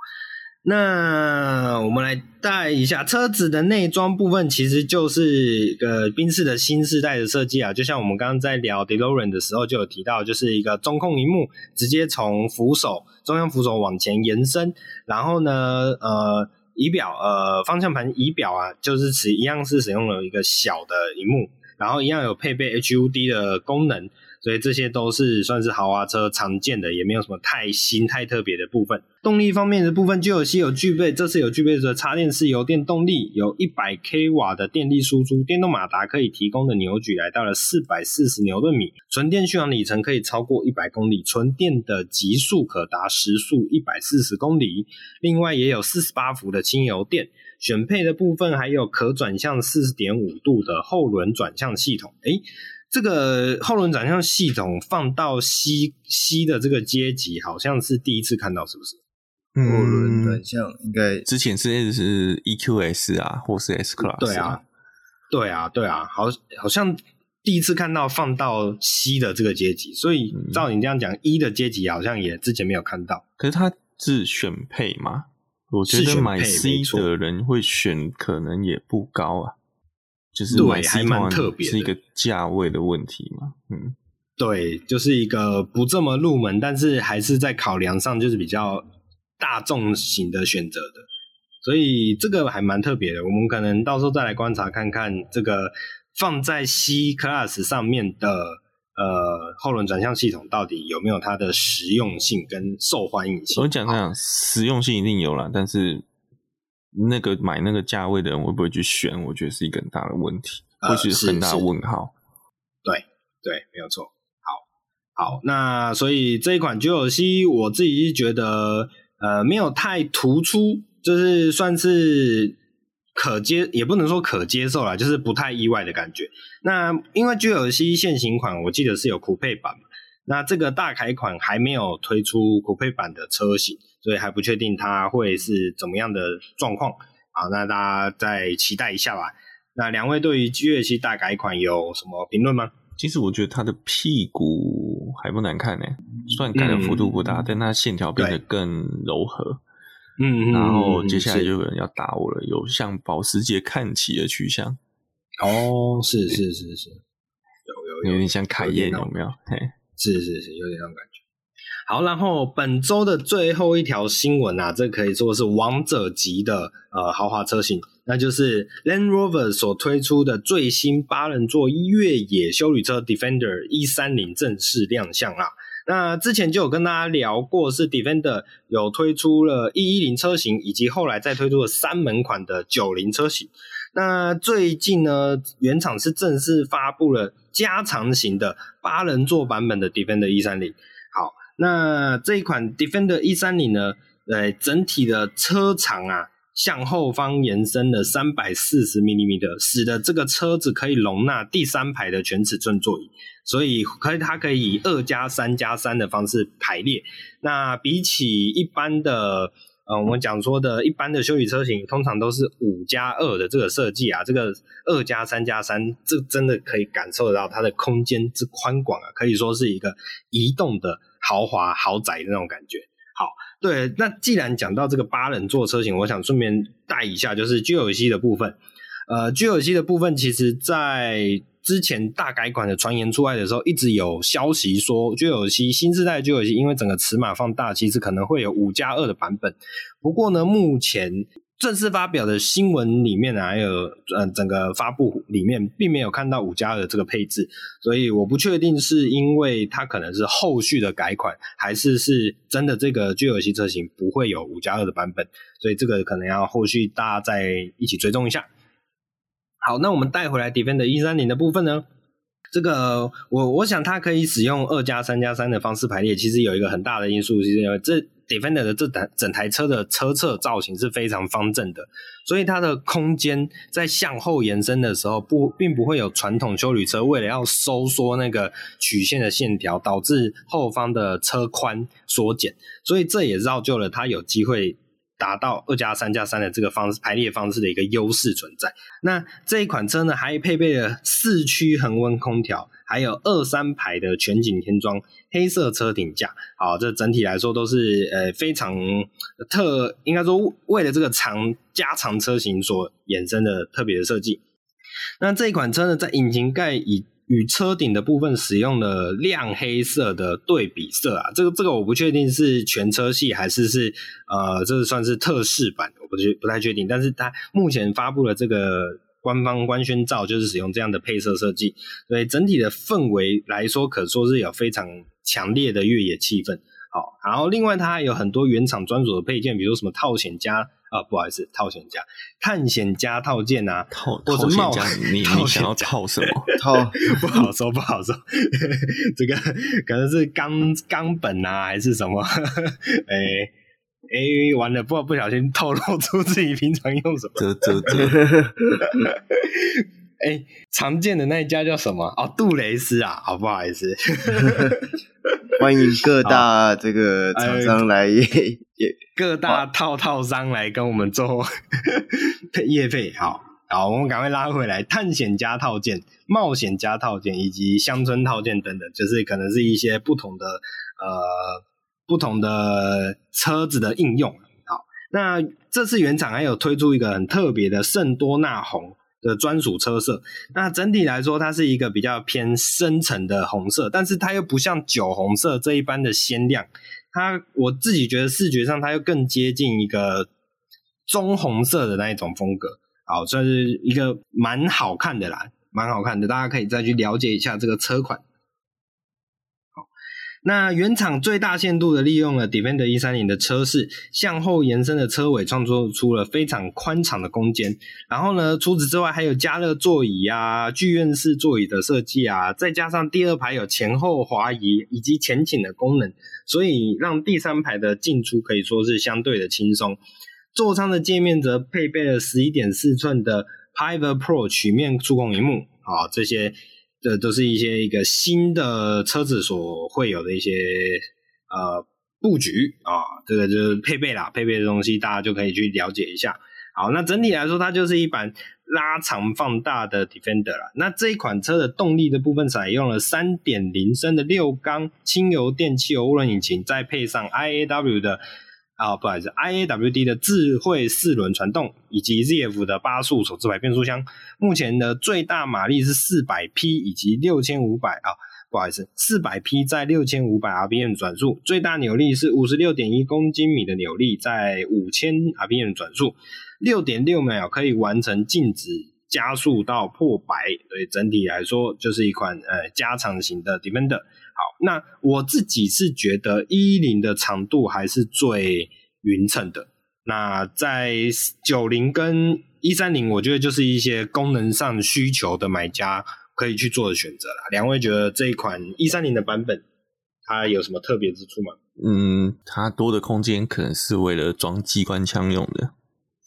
那我们来带一下车子的内装部分，其实就是呃宾士的新世代的设计啊，就像我们刚刚在聊 DeLorean 的时候就有提到，就是一个中控荧幕直接从扶手中央扶手往前延伸。然后呢，呃，仪表，呃，方向盘仪表啊，就是使一样是使用了一个小的荧幕，然后一样有配备 HUD 的功能。所以这些都是算是豪华车常见的，也没有什么太新太特别的部分。动力方面的部分，GLC 有具备，这次有具备着插电式油电动力，有一百 k 瓦的电力输出，电动马达可以提供的扭矩来到了四百四十牛顿米，纯电续航里程可以超过一百公里，纯电的极速可达时速一百四十公里。另外也有四十八伏的轻油电，选配的部分还有可转向四十点五度的后轮转向系统。诶这个后轮转向系统放到 C C 的这个阶级，好像是第一次看到，是不是？后轮转向应该之前是是 E Q S 啊，或是 S Class。对啊，对啊，对啊，好，好像第一次看到放到 C 的这个阶级，所以照你这样讲，E 的阶级好像也之前没有看到。可是它是选配吗？我觉得买 C 的人会选，可能也不高啊。就是买 C 还蛮特别的，是一个价位的问题嘛？嗯，对，就是一个不这么入门，但是还是在考量上就是比较大众型的选择的，所以这个还蛮特别的。我们可能到时候再来观察看看，这个放在 C Class 上面的呃后轮转向系统到底有没有它的实用性跟受欢迎性？我讲这样，实用性一定有了，但是。那个买那个价位的人会不会去选？我觉得是一个很大的问题，或许是很大的问号。对对，没有错。好，好，那所以这一款九九 C，我自己是觉得，呃，没有太突出，就是算是可接，也不能说可接受啦，就是不太意外的感觉。那因为九九 C 现行款我记得是有酷配版嘛，那这个大改款还没有推出国配版的车型。所以还不确定它会是怎么样的状况，好，那大家再期待一下吧。那两位对于 GLC 大改款有什么评论吗？其实我觉得它的屁股还不难看呢，虽然改的幅度不大，嗯、但它线条变得更柔和。嗯，然后接下来就有人要打我了，有向保时捷看齐的趋向。哦，是是是是，有有有点像凯宴，有没有？嘿，是是是，有点那种感觉。好，然后本周的最后一条新闻啊，这可以说是王者级的呃豪华车型，那就是 Land Rover 所推出的最新八人座越野休旅车 Defender 一三零正式亮相啦。那之前就有跟大家聊过，是 Defender 有推出了一一零车型，以及后来再推出了三门款的九零车型。那最近呢，原厂是正式发布了加长型的八人座版本的 Defender 一三零。好，那这一款 Defender 一三零呢，呃，整体的车长啊，向后方延伸了三百四十 mm，使得这个车子可以容纳第三排的全尺寸座椅。所以可以，它可以以二加三加三的方式排列。那比起一般的，呃，我们讲说的一般的休旅车型，通常都是五加二的这个设计啊。这个二加三加三，这真的可以感受得到它的空间之宽广啊，可以说是一个移动的豪华豪宅的那种感觉。好，对，那既然讲到这个八人座车型，我想顺便带一下，就是 GLC 的部分。呃，GLC 的部分，其实在之前大改款的传言出来的时候，一直有消息说，GLC 新世代的 GLC 因为整个尺码放大，其实可能会有五加二的版本。不过呢，目前正式发表的新闻里面呢，还有嗯整个发布里面，并没有看到五加二的这个配置，所以我不确定是因为它可能是后续的改款，还是是真的这个 GLC 车型不会有五加二的版本，所以这个可能要后续大家再一起追踪一下。好，那我们带回来 Defender 一三零的部分呢？这个我我想它可以使用二加三加三的方式排列，其实有一个很大的因素，是因为这 Defender 的这台整台车的车侧造型是非常方正的，所以它的空间在向后延伸的时候不，并不会有传统休旅车为了要收缩那个曲线的线条，导致后方的车宽缩减，所以这也造就了它有机会。达到二加三加三的这个方式排列方式的一个优势存在。那这一款车呢，还配备了四驱恒温空调，还有二三排的全景天窗，黑色车顶架。好，这整体来说都是呃非常特，应该说为了这个长加长车型所衍生的特别的设计。那这一款车呢，在引擎盖以与车顶的部分使用了亮黑色的对比色啊，这个这个我不确定是全车系还是是呃，这算是特仕版，我不确不太确定。但是它目前发布了这个官方官宣照，就是使用这样的配色设计，所以整体的氛围来说，可说是有非常强烈的越野气氛。好，然后另外它还有很多原厂专属的配件，比如什么套险加。啊，不好意思，套险家探险家套件啊，套套险家，你你想要套什么？套不好说，不好说。这个可能是钢钢本啊，还是什么？哎哎，完了，不不小心透露出自己平常用什么？这这这。哎，常见的那一家叫什么？哦，杜蕾斯啊，好不好意思。欢迎各大这个厂商来也也 各大套套商来跟我们做配 业配，好好，我们赶快拉回来。探险家套件、冒险家套件以及乡村套件等等，就是可能是一些不同的呃不同的车子的应用。好，那这次原厂还有推出一个很特别的圣多纳红。的专属车色，那整体来说，它是一个比较偏深沉的红色，但是它又不像酒红色这一般的鲜亮，它我自己觉得视觉上它又更接近一个棕红色的那一种风格，好，算是一个蛮好看的啦，蛮好看的，大家可以再去了解一下这个车款。那原厂最大限度的利用了 Defender 一三零的车室向后延伸的车尾，创作出了非常宽敞的空间。然后呢，除此之外还有加热座椅啊、剧院式座椅的设计啊，再加上第二排有前后滑移以及前倾的功能，所以让第三排的进出可以说是相对的轻松。座舱的界面则配备了十一点四寸的 Piver Pro 曲面触控萤幕啊，这些。这都是一些一个新的车子所会有的一些呃布局啊，这个就是配备啦，配备的东西大家就可以去了解一下。好，那整体来说，它就是一版拉长放大的 Defender 啦。那这一款车的动力的部分采用了三点零升的六缸轻油电汽油涡轮引擎，再配上 IAW 的。啊，不好意思，IAWD 的智慧四轮传动以及 ZF 的八速手自排变速箱，目前的最大马力是四百匹以及六千五百啊，不好意思，四百匹在六千五百 RPM 转速，最大扭力是五十六点一公斤米的扭力在五千 RPM 转速，六点六秒可以完成静止加速到破百，所以整体来说就是一款呃加长型的 Defender。好，那我自己是觉得一一零的长度还是最匀称的。那在九零跟一三零，我觉得就是一些功能上需求的买家可以去做的选择啦。两位觉得这一款一三零的版本它有什么特别之处吗？嗯，它多的空间可能是为了装机关枪用的。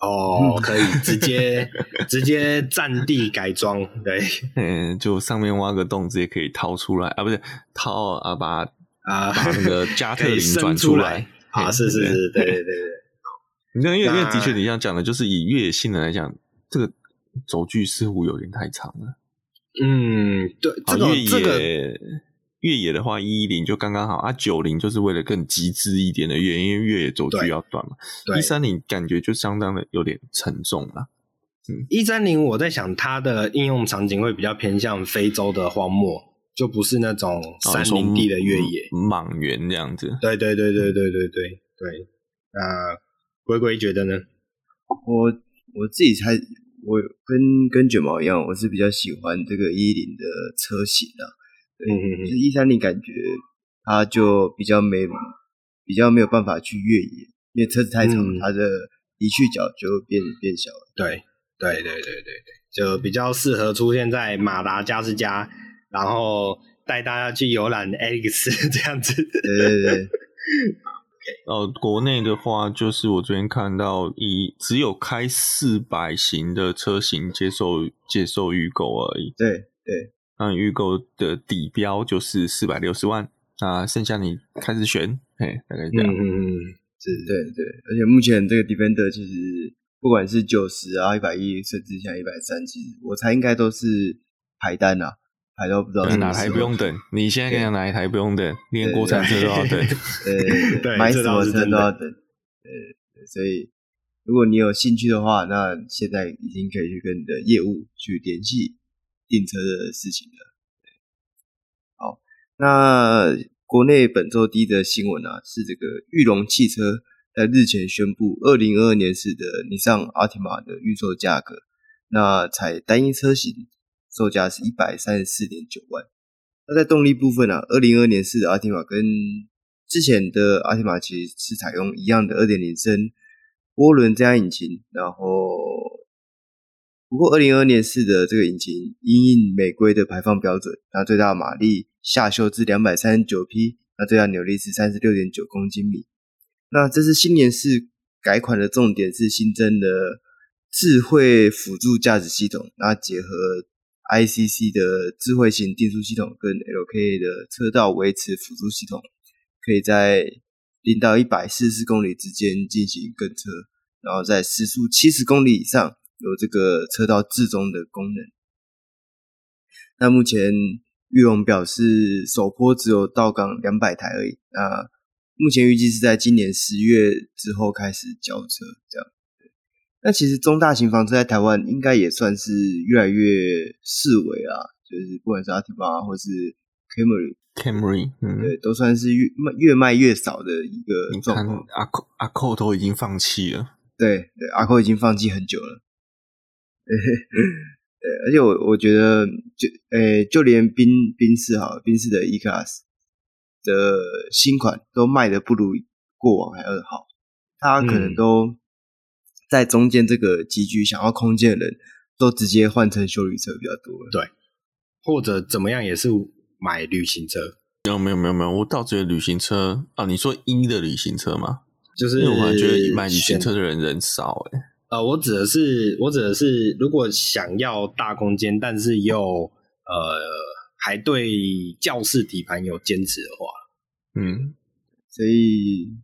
哦，可以直接直接占地改装，对，嗯，就上面挖个洞，直接可以掏出来啊，不是掏啊，把啊。把那个加特林 转出来啊，是是是，对对？对对。你看，因为因为的确你这样讲的，就是以越野性能来讲，这个轴距似乎有点太长了。嗯，对，这个越野越野的话，一一零就刚刚好啊，九零就是为了更极致一点的越野，因为越野轴距要短嘛。一三零感觉就相当的有点沉重了。嗯，一三零我在想它的应用场景会比较偏向非洲的荒漠，就不是那种山林地的越野，莽原这样子。对对对对对对对对，对。那。龟龟觉得呢？我我自己猜，我跟跟卷毛一样，我是比较喜欢这个一一零的车型啊。嗯嗯嗯，就是一三零感觉它就比较没比较没有办法去越野，因为车子太长，嗯、它的离去角就变变小了。对对对对对对，就比较适合出现在马达加斯加，然后带大家去游览 X 这样子。对对对。呃，国内的话，就是我昨天看到，以只有开四百型的车型接受接受预购而已。对对，那预购的底标就是四百六十万，那剩下你开始选，嘿，大概这样。嗯嗯嗯，是，对对。而且目前这个 Defender 其实不管是九十啊、一百一，甚至像一百三，其实我猜应该都是排单啊。排到不知道哪台不用等，你现在跟哪一台不用等，连国产车都要等，对，买什么车都要等，呃，所以如果你有兴趣的话，那现在已经可以去跟你的业务去联系订车的事情了。好，那国内本周第一的新闻啊，是这个裕隆汽车在日前宣布，二零二二年式的尼桑阿提玛的预售价格，那采单一车型。售价是一百三十四点九万。那在动力部分呢、啊？二零二二年式的阿提玛跟之前的阿提玛其实是采用一样的二点零升涡轮增压引擎。然后，不过二零二二年式的这个引擎因应美规的排放标准，那最大马力下修至两百三十九匹，那最大扭力是三十六点九公斤米。那这是新年式改款的重点是新增的智慧辅助驾驶系统，那结合。ICC 的智慧型定速系统跟 LKA 的车道维持辅助系统，可以在零到一百四十公里之间进行跟车，然后在时速七十公里以上有这个车道至中的功能。那目前玉龙表示首波只有到港两百台而已。那目前预计是在今年十月之后开始交车，这样。那其实中大型房车在台湾应该也算是越来越式微啊，就是不管是阿提巴或是 Camry，Camry，嗯，对，都算是越卖越卖越少的一个状况。阿扣阿扣都已经放弃了，对对，阿扣已经放弃很久了。对，而且我我觉得就诶、欸，就连宾宾士哈，宾士的 E-Class 的新款都卖的不如过往还要好，它可能都。嗯在中间这个集聚想要空间的人，都直接换成修旅车比较多了。对，或者怎么样也是买旅行车。没有没有没有没有，我倒觉得旅行车啊，你说一的旅行车吗？就是我还觉得买旅行车的人人少哎、欸。呃，我指的是我指的是，如果想要大空间，但是又呃还对教室底盘有坚持的话，嗯，所以。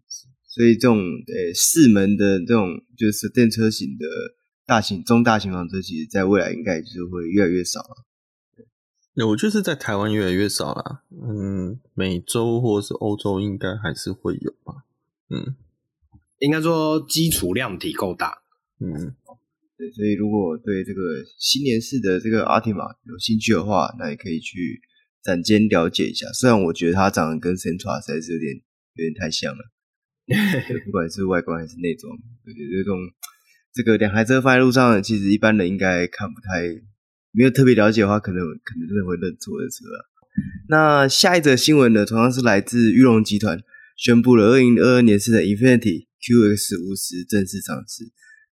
所以这种呃四门的这种就是电车型的大型中大型房车，其实在未来应该就是会越来越少了。对，我就是在台湾越来越少了。嗯，美洲或是欧洲应该还是会有吧。嗯，应该说基础量体够大。嗯，对，所以如果对这个新年式的这个阿提玛有兴趣的话，那也可以去展间了解一下。虽然我觉得它长得跟 Sentra 实在是有点有点太像了。不管是外观还是内装，我觉得，这种这个两台车放在路上，其实一般人应该看不太，没有特别了解的话，可能可能真的会认错的车啊。那下一则新闻呢，同样是来自裕隆集团宣布了二零二二年式的 Infinity QX 五十正式上市。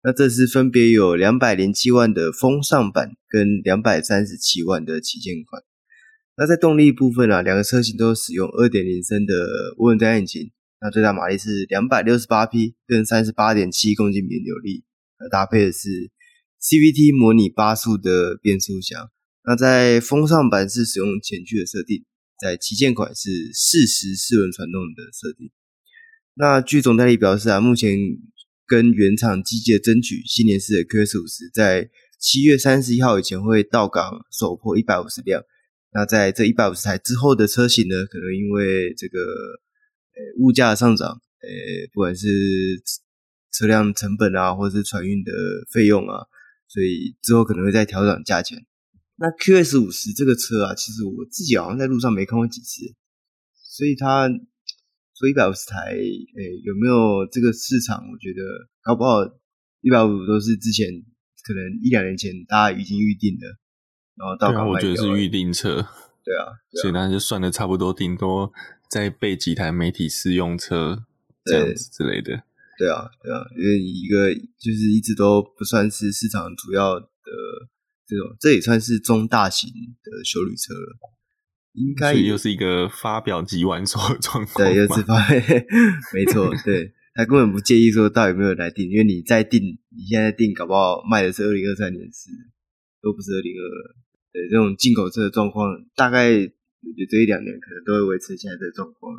那这次分别有两百零七万的风尚版跟两百三十七万的旗舰款。那在动力部分啊，两个车型都使用二点零升的涡轮增压引擎，那最大马力是两百六十八匹，跟三十八点七公斤米扭力，呃，搭配的是 CVT 模拟八速的变速箱。那在风尚版是使用前驱的设定，在旗舰款是适时四轮传动的设定。那据总代理表示啊，目前跟原厂积极的争取新年式的 QX50，在七月三十一号以前会到港首破一百五十辆。那在这一百五十台之后的车型呢，可能因为这个呃物价上涨，呃不管是车辆成本啊，或者是船运的费用啊，所以之后可能会再调整价钱。那 QX50 这个车啊，其实我自己好像在路上没看过几次，所以它说一百五十台，诶有没有这个市场？我觉得搞不好一百五十都是之前可能一两年前大家已经预定的。然后到港，我觉得是预定车，对啊，对啊，所以那就算的差不多，顶多再备几台媒体试用车这样子之类的。对啊，对啊，因为一个就是一直都不算是市场主要的这种，这也算是中大型的修理车了，应该也又是一个发表即完售的状况。对，又是发，没错，对，他根本不介意说到底有没有来订，因为你再订，你现在订，搞不好卖的是二零二三年四，都不是二零二二。对，这种进口车的状况，大概也这一两年可能都会维持现在的状况。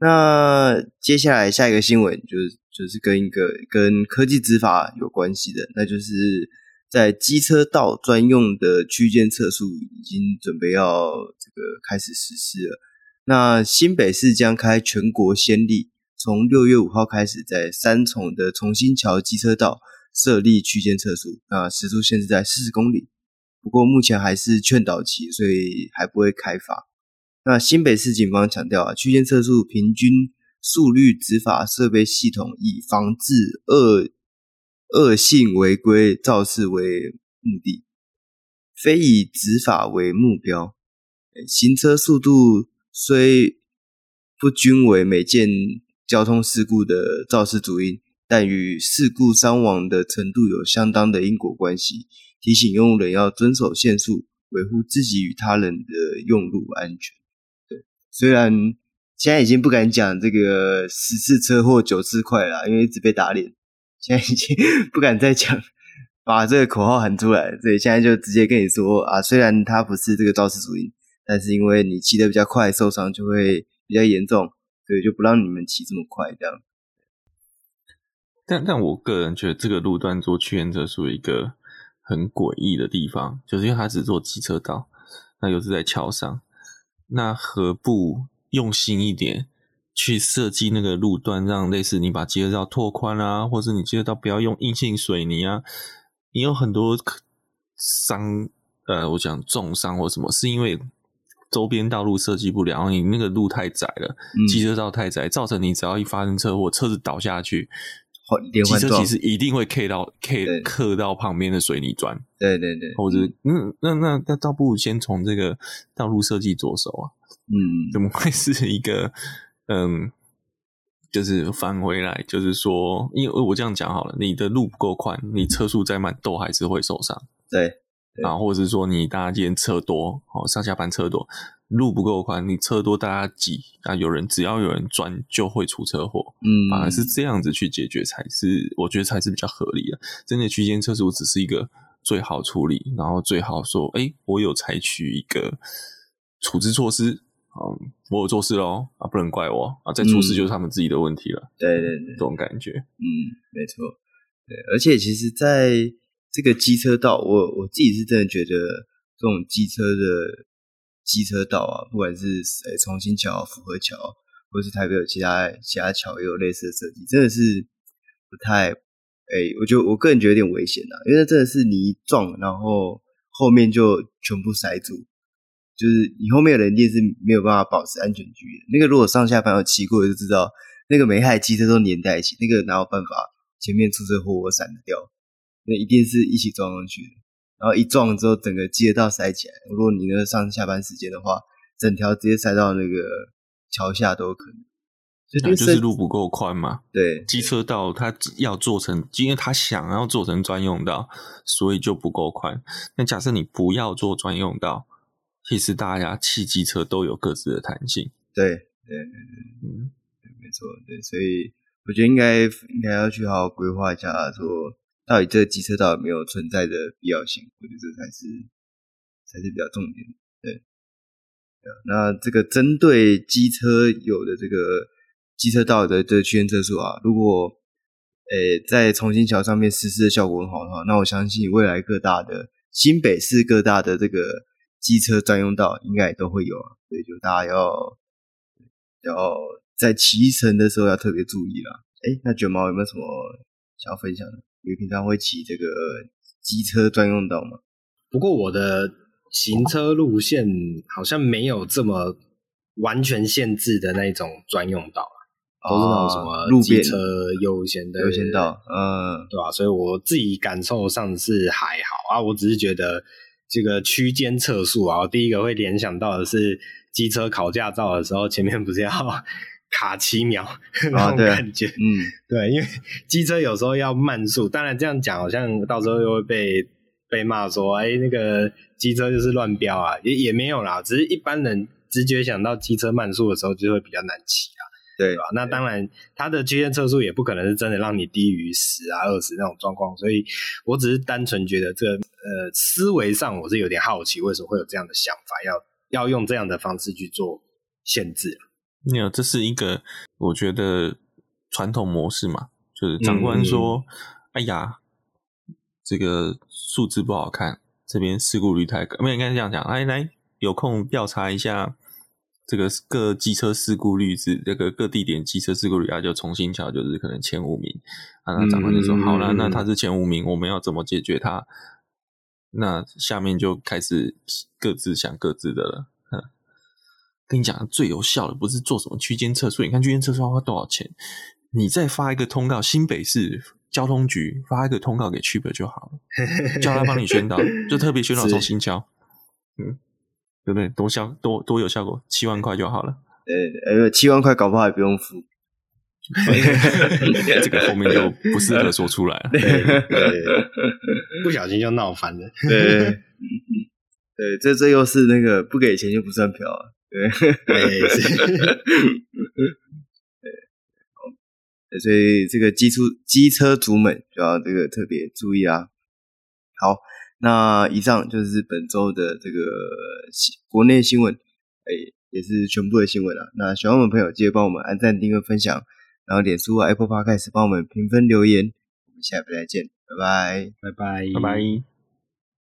那接下来下一个新闻就是就是跟一个跟科技执法有关系的，那就是在机车道专用的区间测速已经准备要这个开始实施了。那新北市将开全国先例，从六月五号开始，在三重的重新桥机车道设立区间测速，那时速限制在四十公里。不过目前还是劝导期，所以还不会开罚。那新北市警方强调啊，区间测速平均速率执法设备系统以防治恶恶性违规肇事为目的，非以执法为目标。行车速度虽不均为每件交通事故的肇事主因，但与事故伤亡的程度有相当的因果关系。提醒用路人要遵守限速，维护自己与他人的用路安全。对，虽然现在已经不敢讲这个十次车祸九次快了，因为一直被打脸，现在已经 不敢再讲把这个口号喊出来。所以现在就直接跟你说啊，虽然他不是这个肇事主因，但是因为你骑得比较快，受伤就会比较严重，所以就不让你们骑这么快这样。但但我个人觉得这个路段做区间测速一个。很诡异的地方，就是因为它只做机车道，那又是在桥上，那何不用心一点去设计那个路段，让类似你把机车道拓宽啊，或者你机车道不要用硬性水泥啊？你有很多伤，呃，我讲重伤或什么，是因为周边道路设计不良，你那个路太窄了，机车道太窄，造成你只要一发生车祸，车子倒下去。机车其实一定会 K 到 K 刻到旁边的水泥砖，对对对，或者嗯，那那那倒不如先从这个道路设计着手啊，嗯，怎么会是一个嗯，就是返回来，就是说，因为我这样讲好了，你的路不够宽，你车速再慢都还是会受伤，对，啊，或者是说你大家今天车多，哦，上下班车多。路不够宽，你车多大家挤啊，有人只要有人钻就会出车祸，嗯，反而是这样子去解决才是，我觉得才是比较合理的。真的区间测速只是一个最好处理，然后最好说，哎、欸，我有采取一个处置措施，嗯，我有做事喽，啊，不能怪我啊，再出事就是他们自己的问题了。对对对，这种感觉，嗯，没错，对，而且其实在这个机车道，我我自己是真的觉得这种机车的。机车道啊，不管是诶重新桥、福和桥，或是台北有其他其他桥也有类似的设计，真的是不太诶，我觉得我个人觉得有点危险啊，因为真的是你一撞，然后后面就全部塞住，就是你后面的人一定是没有办法保持安全距离。那个如果上下班有骑过就知道，那个每台机车都粘在一起，那个哪有办法前面出车祸我闪得掉？那一定是一起撞上去的。然后一撞之后，整个机车道塞起来。如果你那个上下班时间的话，整条直接塞到那个桥下都有可能。那就是路不够宽嘛？对，机车道它要做成，因为它想要做成专用道，所以就不够宽。那假设你不要做专用道，其实大家骑机车都有各自的弹性。对，对，嗯，没错，对，所以我觉得应该应该要去好好规划一下，说到底这个机车道有没有存在的必要性？我觉得这才是才是比较重点。对，那这个针对机车有的这个。机车道的这个区间测速啊，如果诶在重新桥上面实施的效果很好的话，那我相信未来各大的新北市各大的这个机车专用道应该也都会有啊，所以就大家要要在骑乘的时候要特别注意啦。诶，那卷毛有没有什么想要分享的？你平常会骑这个机车专用道吗？不过我的行车路线好像没有这么完全限制的那种专用道。都是那种什么路边车优先的优先道，嗯，对吧？所以我自己感受上是还好啊，我只是觉得这个区间测速啊，我第一个会联想到的是机车考驾照的时候，前面不是要卡七秒 那种感觉，嗯，对，因为机车有时候要慢速，当然这样讲好像到时候又会被被骂说，哎，那个机车就是乱飙啊，也也没有啦，只是一般人直觉想到机车慢速的时候就会比较难骑啊。对吧？那当然，它的区间测速也不可能是真的让你低于十啊、二十那种状况，所以我只是单纯觉得这个呃思维上我是有点好奇，为什么会有这样的想法，要要用这样的方式去做限制？没有，这是一个我觉得传统模式嘛，就是长官说：“嗯、哎呀，这个数字不好看，这边事故率太高。”没有，应该是这样讲。来来，有空调查一下。这个各机车事故率是这个各地点机车事故率啊，就重新调，就是可能前五名啊。那长官就说：“嗯、好了，那他是前五名，我们要怎么解决他？”那下面就开始各自想各自的了。嗯，跟你讲，最有效的不是做什么区间测速，你看区间测速要花多少钱？你再发一个通告，新北市交通局发一个通告给 Cheaper 就好了，叫他帮你宣导，就特别宣导 重新敲。嗯。对不对？多效多多有效果，七万块就好了。呃呃，七万块搞不好也不用付。这个后面就不适合说出来了。不小心就闹翻了。对对，对，这这又是那个不给钱就不算嫖啊。对 对所以这个机出机车族们就要这个特别注意啊。好。那以上就是本周的这个国内新闻，哎，也是全部的新闻了。那喜欢我们朋友记得帮我们按赞、订阅、分享，然后脸书、Apple Podcast 帮我们评分留言。我们下次再见，拜拜，拜拜，拜拜。